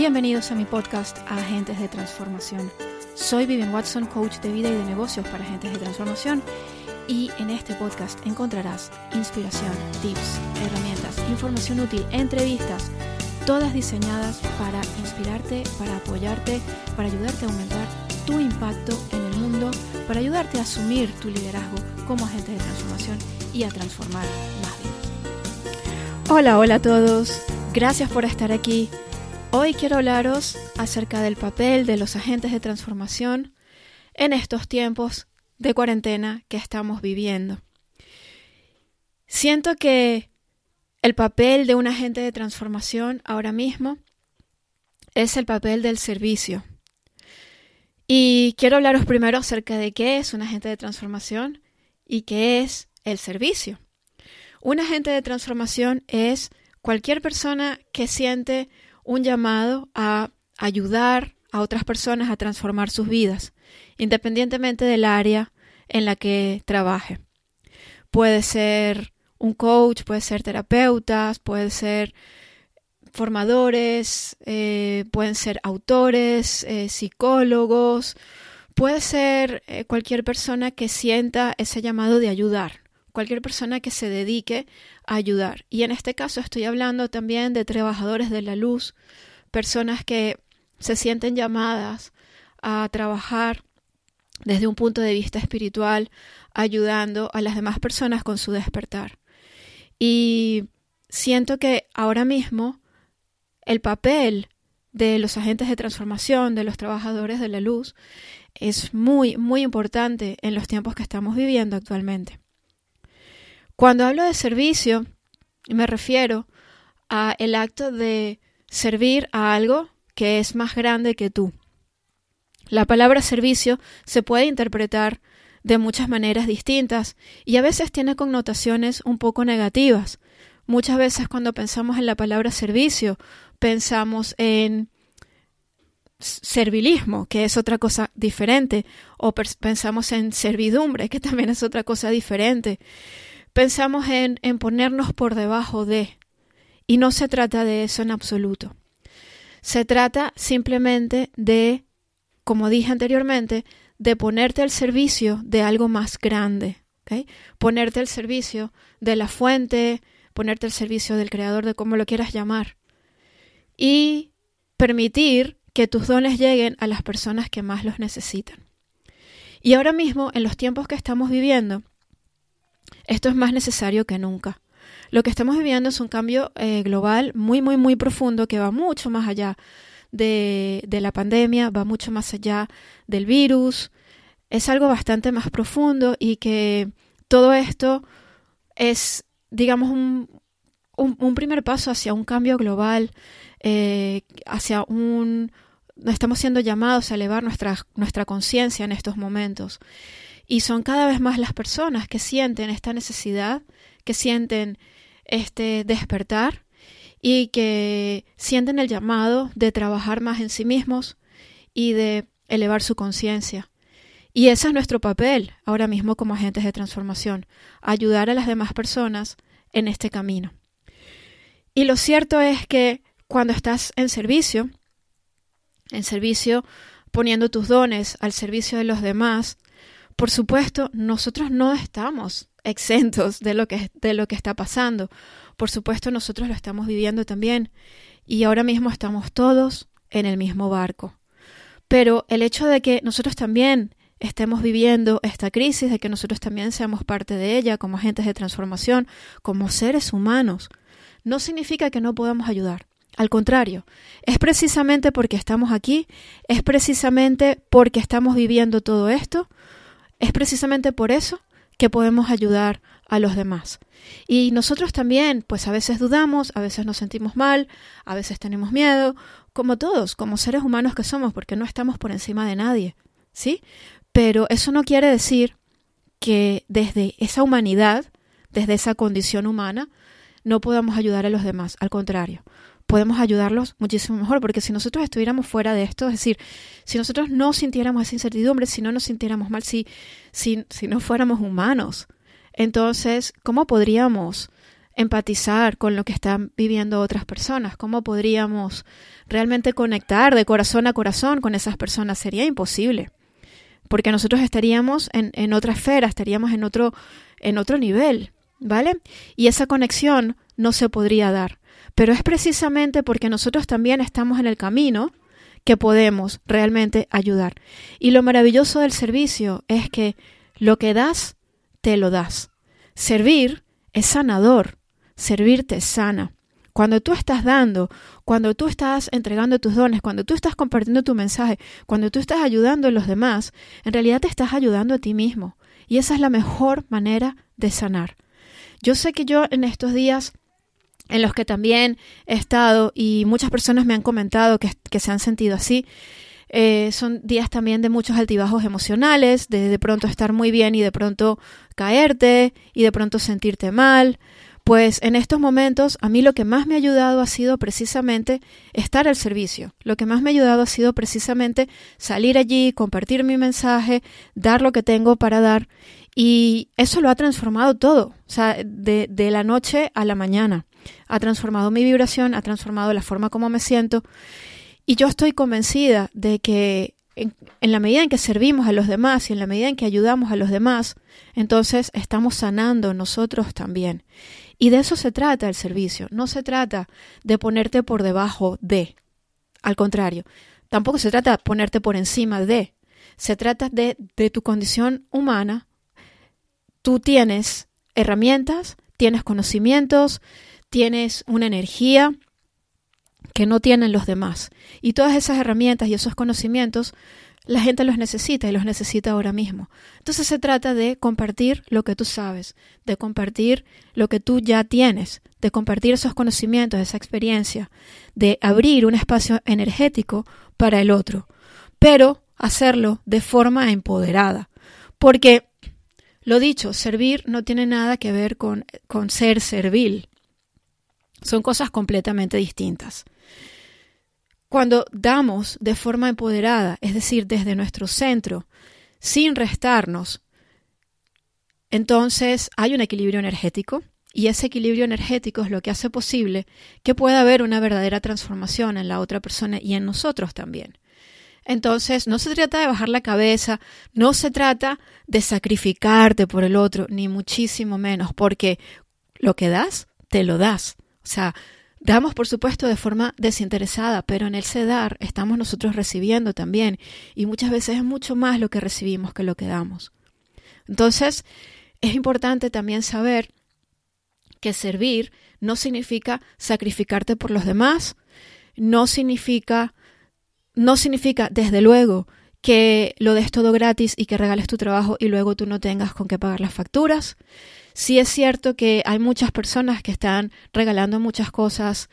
Bienvenidos a mi podcast Agentes de Transformación. Soy Vivian Watson, coach de vida y de negocios para agentes de transformación y en este podcast encontrarás inspiración, tips, herramientas, información útil, entrevistas, todas diseñadas para inspirarte, para apoyarte, para ayudarte a aumentar tu impacto en el mundo, para ayudarte a asumir tu liderazgo como agente de transformación y a transformar más vidas. Hola, hola a todos. Gracias por estar aquí. Hoy quiero hablaros acerca del papel de los agentes de transformación en estos tiempos de cuarentena que estamos viviendo. Siento que el papel de un agente de transformación ahora mismo es el papel del servicio. Y quiero hablaros primero acerca de qué es un agente de transformación y qué es el servicio. Un agente de transformación es cualquier persona que siente un llamado a ayudar a otras personas a transformar sus vidas, independientemente del área en la que trabaje. Puede ser un coach, puede ser terapeutas, puede ser formadores, eh, pueden ser autores, eh, psicólogos, puede ser eh, cualquier persona que sienta ese llamado de ayudar, cualquier persona que se dedique a ayudar. Y en este caso estoy hablando también de trabajadores de la luz, personas que se sienten llamadas a trabajar desde un punto de vista espiritual, ayudando a las demás personas con su despertar. Y siento que ahora mismo el papel de los agentes de transformación, de los trabajadores de la luz, es muy, muy importante en los tiempos que estamos viviendo actualmente. Cuando hablo de servicio, me refiero a el acto de servir a algo que es más grande que tú. La palabra servicio se puede interpretar de muchas maneras distintas y a veces tiene connotaciones un poco negativas. Muchas veces cuando pensamos en la palabra servicio, pensamos en servilismo, que es otra cosa diferente, o pensamos en servidumbre, que también es otra cosa diferente pensamos en, ponernos por debajo de, y no se trata de eso en absoluto. Se trata simplemente de, como dije anteriormente, de ponerte al servicio de algo más grande, ponerte al servicio de la fuente, ponerte al servicio del creador, de cómo lo quieras llamar, y permitir que tus dones lleguen a las personas que más los necesitan. Y ahora mismo, en los tiempos que estamos viviendo, esto es más necesario que nunca. Lo que estamos viviendo es un cambio eh, global muy, muy, muy profundo que va mucho más allá de, de la pandemia, va mucho más allá del virus. Es algo bastante más profundo y que todo esto es, digamos, un, un, primer paso hacia un cambio global, eh, hacia un... Estamos siendo llamados a elevar nuestra, nuestra conciencia en estos momentos. Y son cada vez más las personas que sienten esta necesidad, que sienten este despertar y que sienten el llamado de trabajar más en sí mismos y de elevar su conciencia. Y ese es nuestro papel ahora mismo como agentes de transformación, ayudar a las demás personas en este camino. Y lo cierto es que cuando estás en servicio, en servicio poniendo tus dones al servicio de los demás, por supuesto, nosotros no estamos exentos de lo que, de lo que está pasando. Por supuesto, nosotros lo estamos viviendo también. Y ahora mismo estamos todos en el mismo barco. Pero el hecho de que nosotros también estemos viviendo esta crisis, de que nosotros también seamos parte de ella como agentes de transformación, como seres humanos, no significa que no podamos ayudar. Al contrario, es precisamente porque estamos aquí, es precisamente porque estamos viviendo todo esto, es precisamente por eso que podemos ayudar a los demás. Y nosotros también, pues a veces dudamos, a veces nos sentimos mal, a veces tenemos miedo, como todos, como seres humanos que somos, porque no estamos por encima de nadie, ¿sí? Pero eso no quiere decir que desde esa humanidad, desde esa condición humana, no podamos ayudar a los demás. Al contrario, podemos ayudarlos muchísimo mejor, porque si nosotros estuviéramos fuera de esto, es decir, si nosotros no sintiéramos esa incertidumbre, si no nos sintiéramos mal, si, si, si no fuéramos humanos, entonces, ¿cómo podríamos empatizar con lo que están viviendo otras personas? ¿Cómo podríamos realmente conectar de corazón a corazón con esas personas? Sería imposible, porque nosotros estaríamos en, en otra esfera, estaríamos en otro, en otro nivel, ¿vale? Y esa conexión no se podría dar. Pero es precisamente porque nosotros también estamos en el camino que podemos realmente ayudar. Y lo maravilloso del servicio es que lo que das, te lo das. Servir es sanador, servir te sana. Cuando tú estás dando, cuando tú estás entregando tus dones, cuando tú estás compartiendo tu mensaje, cuando tú estás ayudando a los demás, en realidad te estás ayudando a ti mismo. Y esa es la mejor manera de sanar. Yo sé que yo en estos días en los que también he estado y muchas personas me han comentado que, se han sentido así. Eh, son días también de muchos altibajos emocionales, de de pronto estar muy bien y de pronto caerte y de pronto sentirte mal. Pues en estos momentos a mí lo que más me ha ayudado ha sido precisamente estar al servicio. Lo que más me ha ayudado ha sido precisamente salir allí, compartir mi mensaje, dar lo que tengo para dar. Y eso lo ha transformado todo, o sea, de, de la noche a la mañana ha transformado mi vibración, ha transformado la forma como me siento. Y yo estoy convencida de que en, la medida en que servimos a los demás y en la medida en que ayudamos a los demás, entonces estamos sanando nosotros también. Y de eso se trata el servicio. No se trata de ponerte por debajo de. Al contrario, tampoco se trata de ponerte por encima de. Se trata de, de tu condición humana. Tú tienes herramientas, tienes conocimientos, tienes una energía que no tienen los demás. Y todas esas herramientas y esos conocimientos, la gente los necesita y los necesita ahora mismo. Entonces se trata de compartir lo que tú sabes, de compartir lo que tú ya tienes, de compartir esos conocimientos, esa experiencia, de abrir un espacio energético para el otro, pero hacerlo de forma empoderada. Porque, lo dicho, servir no tiene nada que ver con, con ser servil. Son cosas completamente distintas. Cuando damos de forma empoderada, es decir, desde nuestro centro, sin restarnos, entonces hay un equilibrio energético y ese equilibrio energético es lo que hace posible que pueda haber una verdadera transformación en la otra persona y en nosotros también. Entonces, no se trata de bajar la cabeza, no se trata de sacrificarte por el otro, ni muchísimo menos, porque lo que das, te lo das. O sea, damos por supuesto de forma desinteresada, pero en el dar estamos nosotros recibiendo también y muchas veces es mucho más lo que recibimos que lo que damos. Entonces, es importante también saber que servir no significa sacrificarte por los demás, no significa no significa desde luego que lo des todo gratis y que regales tu trabajo y luego tú no tengas con qué pagar las facturas. Sí es cierto que hay muchas personas que están regalando muchas cosas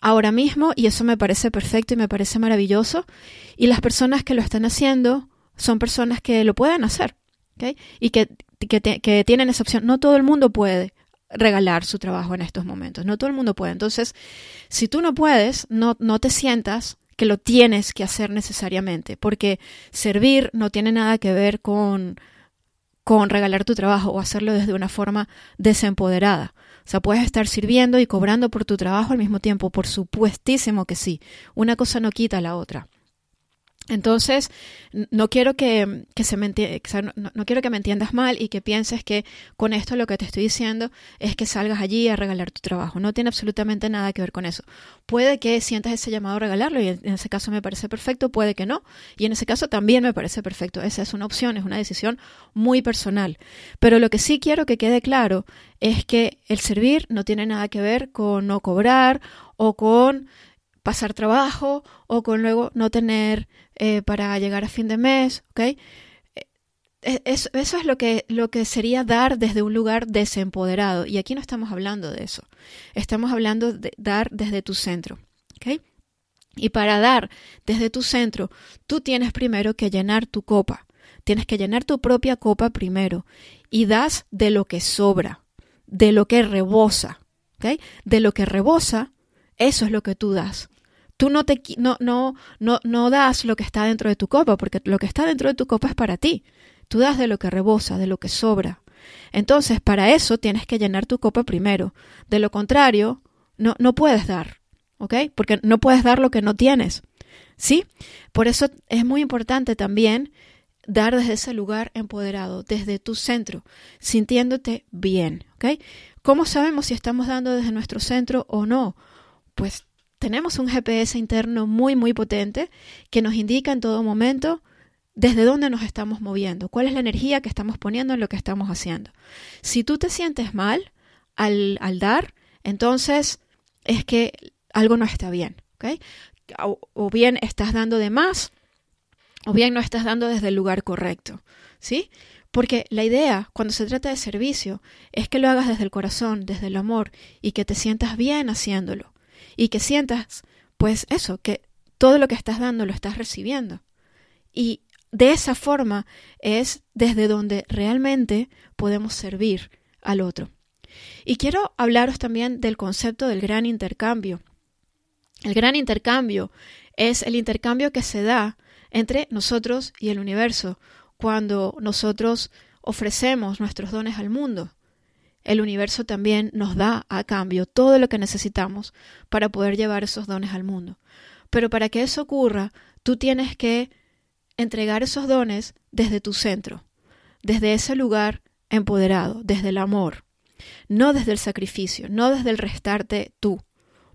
ahora mismo y eso me parece perfecto y me parece maravilloso. Y las personas que lo están haciendo son personas que lo pueden hacer y que, que, tienen esa opción. No todo el mundo puede regalar su trabajo en estos momentos, no todo el mundo puede. Entonces, si tú no puedes, no, no te sientas que lo tienes que hacer necesariamente, porque servir no tiene nada que ver con con regalar tu trabajo o hacerlo desde una forma desempoderada. O sea, puedes estar sirviendo y cobrando por tu trabajo al mismo tiempo, por supuestísimo que sí. Una cosa no quita la otra. Entonces, no quiero que, se me no, quiero que me entiendas mal y que pienses que con esto lo que te estoy diciendo es que salgas allí a regalar tu trabajo. No tiene absolutamente nada que ver con eso. Puede que sientas ese llamado a regalarlo y en ese caso me parece perfecto, puede que no. Y en ese caso también me parece perfecto. Esa es una opción, es una decisión muy personal. Pero lo que sí quiero que quede claro es que el servir no tiene nada que ver con no cobrar o con pasar trabajo o con luego no tener eh, para llegar a fin de mes, ¿ok? Eh, eso, es lo que, lo que sería dar desde un lugar desempoderado. Y aquí no estamos hablando de eso. Estamos hablando de dar desde tu centro. ¿ok? Y para dar desde tu centro, tú tienes primero que llenar tu copa. Tienes que llenar tu propia copa primero. Y das de lo que sobra, de lo que rebosa. ¿ok? De lo que rebosa, eso es lo que tú das. Tú no, te, no, no, no, no das lo que está dentro de tu copa, porque lo que está dentro de tu copa es para ti. Tú das de lo que rebosa, de lo que sobra. Entonces, para eso tienes que llenar tu copa primero. De lo contrario, no, no puedes dar, ¿ok? Porque no puedes dar lo que no tienes, ¿sí? Por eso es muy importante también dar desde ese lugar empoderado, desde tu centro, sintiéndote bien, ¿ok? ¿Cómo sabemos si estamos dando desde nuestro centro o no? Pues tenemos un GPS interno muy, muy potente que nos indica en todo momento desde dónde nos estamos moviendo, cuál es la energía que estamos poniendo en lo que estamos haciendo. Si tú te sientes mal al, al dar, entonces es que algo no está bien, ¿ok? O, o, bien estás dando de más, o bien no estás dando desde el lugar correcto, ¿sí? Porque la idea, cuando se trata de servicio, es que lo hagas desde el corazón, desde el amor, y que te sientas bien haciéndolo, y que sientas, pues eso, que todo lo que estás dando lo estás recibiendo. Y de esa forma es desde donde realmente podemos servir al otro. Y quiero hablaros también del concepto del gran intercambio. El gran intercambio es el intercambio que se da entre nosotros y el universo cuando nosotros ofrecemos nuestros dones al mundo. El universo también nos da a cambio todo lo que necesitamos para poder llevar esos dones al mundo. Pero para que eso ocurra, tú tienes que entregar esos dones desde tu centro, desde ese lugar empoderado, desde el amor, no desde el sacrificio, no desde el restarte tú,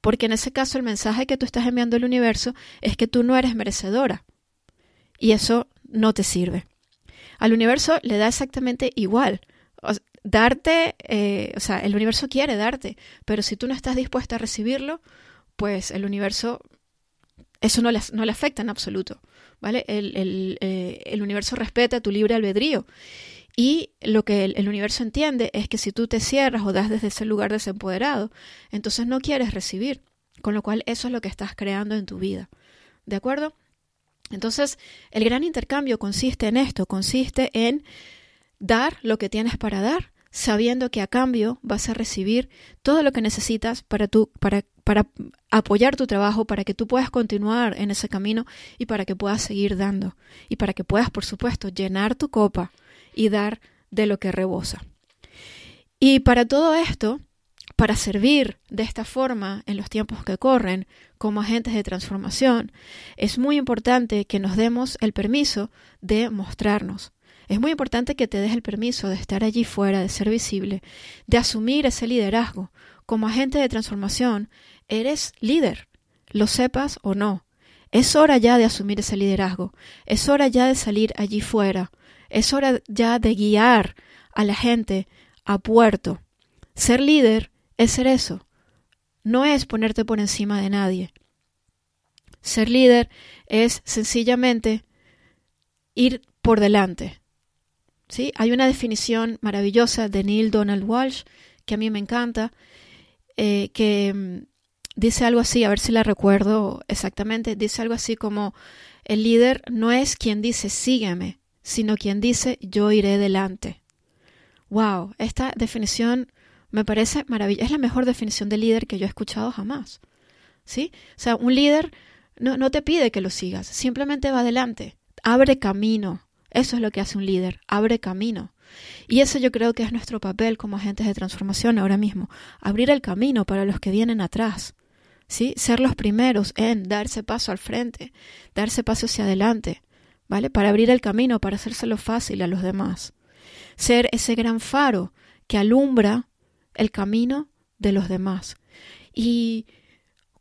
porque en ese caso el mensaje que tú estás enviando al universo es que tú no eres merecedora y eso no te sirve. Al universo le da exactamente igual. Darte, eh, o sea, el universo quiere darte, pero si tú no estás dispuesta a recibirlo, pues el universo, eso no le, no le afecta en absoluto. ¿vale? El, eh, el, universo respeta tu libre albedrío. Y lo que el, el, universo entiende es que si tú te cierras o das desde ese lugar desempoderado, entonces no quieres recibir. Con lo cual eso es lo que estás creando en tu vida. ¿De acuerdo? Entonces, el gran intercambio consiste en esto, consiste en dar lo que tienes para dar, sabiendo que a cambio vas a recibir todo lo que necesitas para, tu, para para apoyar tu trabajo, para que tú puedas continuar en ese camino y para que puedas seguir dando y para que puedas, por supuesto, llenar tu copa y dar de lo que rebosa. Y para todo esto, para servir de esta forma en los tiempos que corren como agentes de transformación, es muy importante que nos demos el permiso de mostrarnos. Es muy importante que te des el permiso de estar allí fuera, de ser visible, de asumir ese liderazgo. Como agente de transformación, eres líder, lo sepas o no. Es hora ya de asumir ese liderazgo, es hora ya de salir allí fuera, es hora ya de guiar a la gente a puerto. Ser líder es ser eso, no es ponerte por encima de nadie. Ser líder es sencillamente ir por delante. ¿Sí? Hay una definición maravillosa de Neil Donald Walsh que a mí me encanta, eh, que mm, dice algo así, a ver si la recuerdo exactamente, dice algo así como, el líder no es quien dice sígueme, sino quien dice yo iré delante. Wow, esta definición me parece maravillosa, es la mejor definición de líder que yo he escuchado jamás. ¿Sí? O sea, un líder no, no te pide que lo sigas, simplemente va adelante, abre camino. Eso es lo que hace un líder, abre camino. Y eso yo creo que es nuestro papel como agentes de transformación ahora mismo, abrir el camino para los que vienen atrás. ¿sí? Ser los primeros en darse paso al frente, darse paso hacia adelante, ¿vale? Para abrir el camino, para hacérselo fácil a los demás. Ser ese gran faro que alumbra el camino de los demás. Y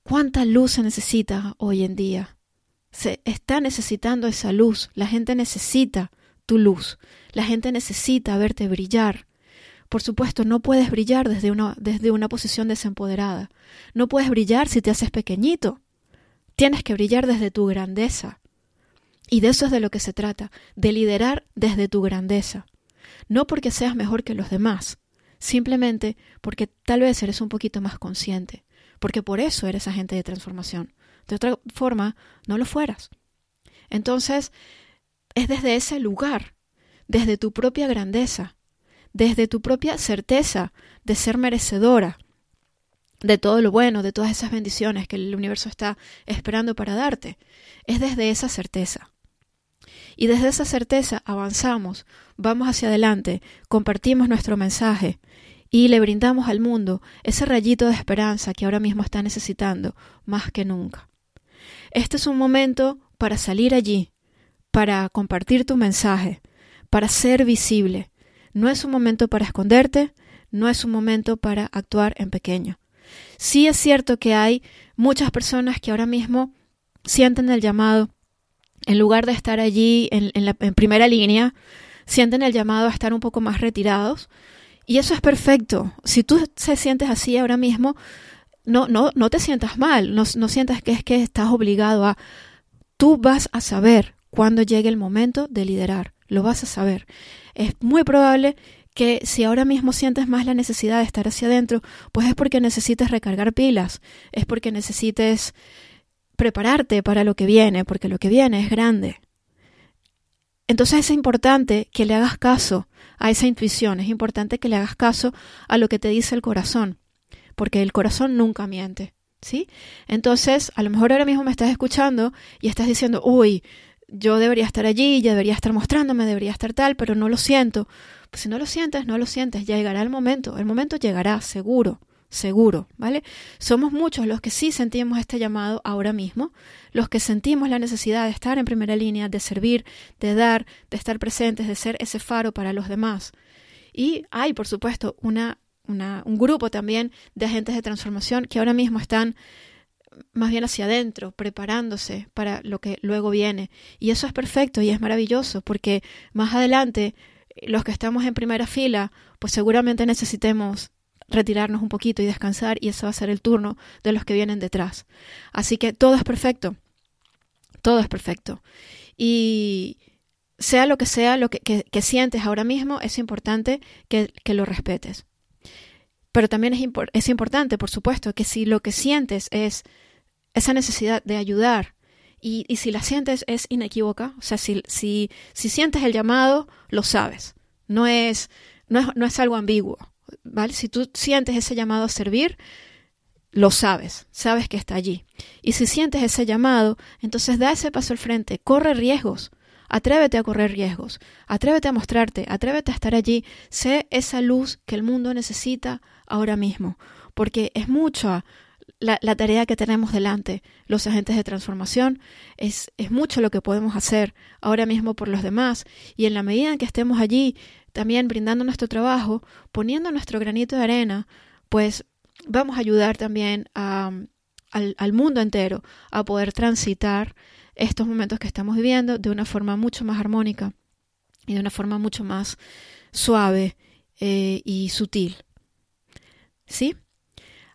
cuánta luz se necesita hoy en día. Se está necesitando esa luz. La gente necesita tu luz. La gente necesita verte brillar. Por supuesto, no puedes brillar desde una, desde una posición desempoderada. No puedes brillar si te haces pequeñito. Tienes que brillar desde tu grandeza. Y de eso es de lo que se trata, de liderar desde tu grandeza. No porque seas mejor que los demás, simplemente porque tal vez eres un poquito más consciente, porque por eso eres agente de transformación. De otra forma, no lo fueras. Entonces, es desde ese lugar, desde tu propia grandeza, desde tu propia certeza de ser merecedora de todo lo bueno, de todas esas bendiciones que el universo está esperando para darte. Es desde esa certeza. Y desde esa certeza avanzamos, vamos hacia adelante, compartimos nuestro mensaje y le brindamos al mundo ese rayito de esperanza que ahora mismo está necesitando más que nunca. Este es un momento para salir allí, para compartir tu mensaje, para ser visible. No es un momento para esconderte, no es un momento para actuar en pequeño. Sí es cierto que hay muchas personas que ahora mismo sienten el llamado, en lugar de estar allí en, en primera línea, sienten el llamado a estar un poco más retirados. Y eso es perfecto. Si tú te sientes así ahora mismo, no, no, no te sientas mal, no, sientas que es que estás obligado a... Tú vas a saber cuando llegue el momento de liderar, lo vas a saber. Es muy probable que si ahora mismo sientes más la necesidad de estar hacia adentro, pues es porque necesites recargar pilas, es porque necesites prepararte para lo que viene, porque lo que viene es grande. Entonces es importante que le hagas caso a esa intuición, es importante que le hagas caso a lo que te dice el corazón, porque el corazón nunca miente, ¿sí? Entonces, a lo mejor ahora mismo me estás escuchando y estás diciendo, uy, yo debería estar allí, ya debería estar mostrándome, debería estar tal, pero no lo siento. Pues si no lo sientes, no lo sientes, ya llegará el momento, el momento llegará, seguro, seguro, ¿vale? Somos muchos los que sí sentimos este llamado ahora mismo, los que sentimos la necesidad de estar en primera línea, de servir, de dar, de estar presentes, de ser ese faro para los demás. Y hay, por supuesto, una, un grupo también de agentes de transformación que ahora mismo están más bien hacia adentro, preparándose para lo que luego viene. Y eso es perfecto y es maravilloso, porque más adelante los que estamos en primera fila, pues seguramente necesitemos retirarnos un poquito y descansar y ese va a ser el turno de los que vienen detrás. Así que todo es perfecto, todo es perfecto. Y sea lo que sea lo que, sientes ahora mismo, es importante que lo respetes. Pero también es, es importante, por supuesto, que si lo que sientes es esa necesidad de ayudar, y, y, si la sientes es inequívoca, o sea, si, si, si sientes el llamado, lo sabes. No es, no es, no es algo ambiguo, ¿vale? Si tú sientes ese llamado a servir, lo sabes, sabes que está allí. Y si sientes ese llamado, entonces da ese paso al frente, corre riesgos, atrévete a correr riesgos, atrévete a mostrarte, atrévete a estar allí, sé esa luz que el mundo necesita ahora mismo, porque es mucha la, tarea que tenemos delante, los agentes de transformación, es, es mucho lo que podemos hacer ahora mismo por los demás. Y en la medida en que estemos allí también brindando nuestro trabajo, poniendo nuestro granito de arena, pues vamos a ayudar también al mundo entero a poder transitar estos momentos que estamos viviendo de una forma mucho más armónica y de una forma mucho más suave eh, y sutil. ¿Sí?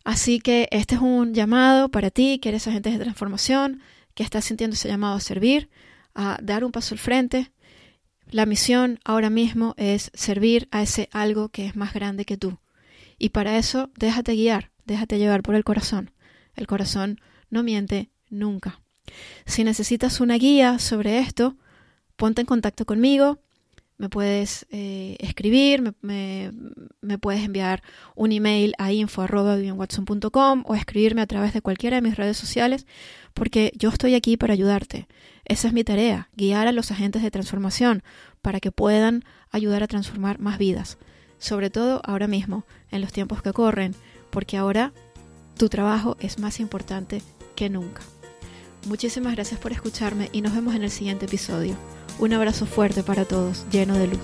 Así que este es un llamado para ti, que eres agente de transformación, que estás sintiendo ese llamado a servir, a dar un paso al frente. La misión ahora mismo es servir a ese algo que es más grande que tú. Y para eso déjate guiar, déjate llevar por el corazón. El corazón no miente nunca. Si necesitas una guía sobre esto, ponte en contacto conmigo me puedes eh, escribir, me, me, puedes enviar un email a info.vivianwatson.com o escribirme a través de cualquiera de mis redes sociales, porque yo estoy aquí para ayudarte. Esa es mi tarea, guiar a los agentes de transformación para que puedan ayudar a transformar más vidas, sobre todo ahora mismo, en los tiempos que corren, porque ahora tu trabajo es más importante que nunca. Muchísimas gracias por escucharme y nos vemos en el siguiente episodio. Un abrazo fuerte para todos, lleno de luz.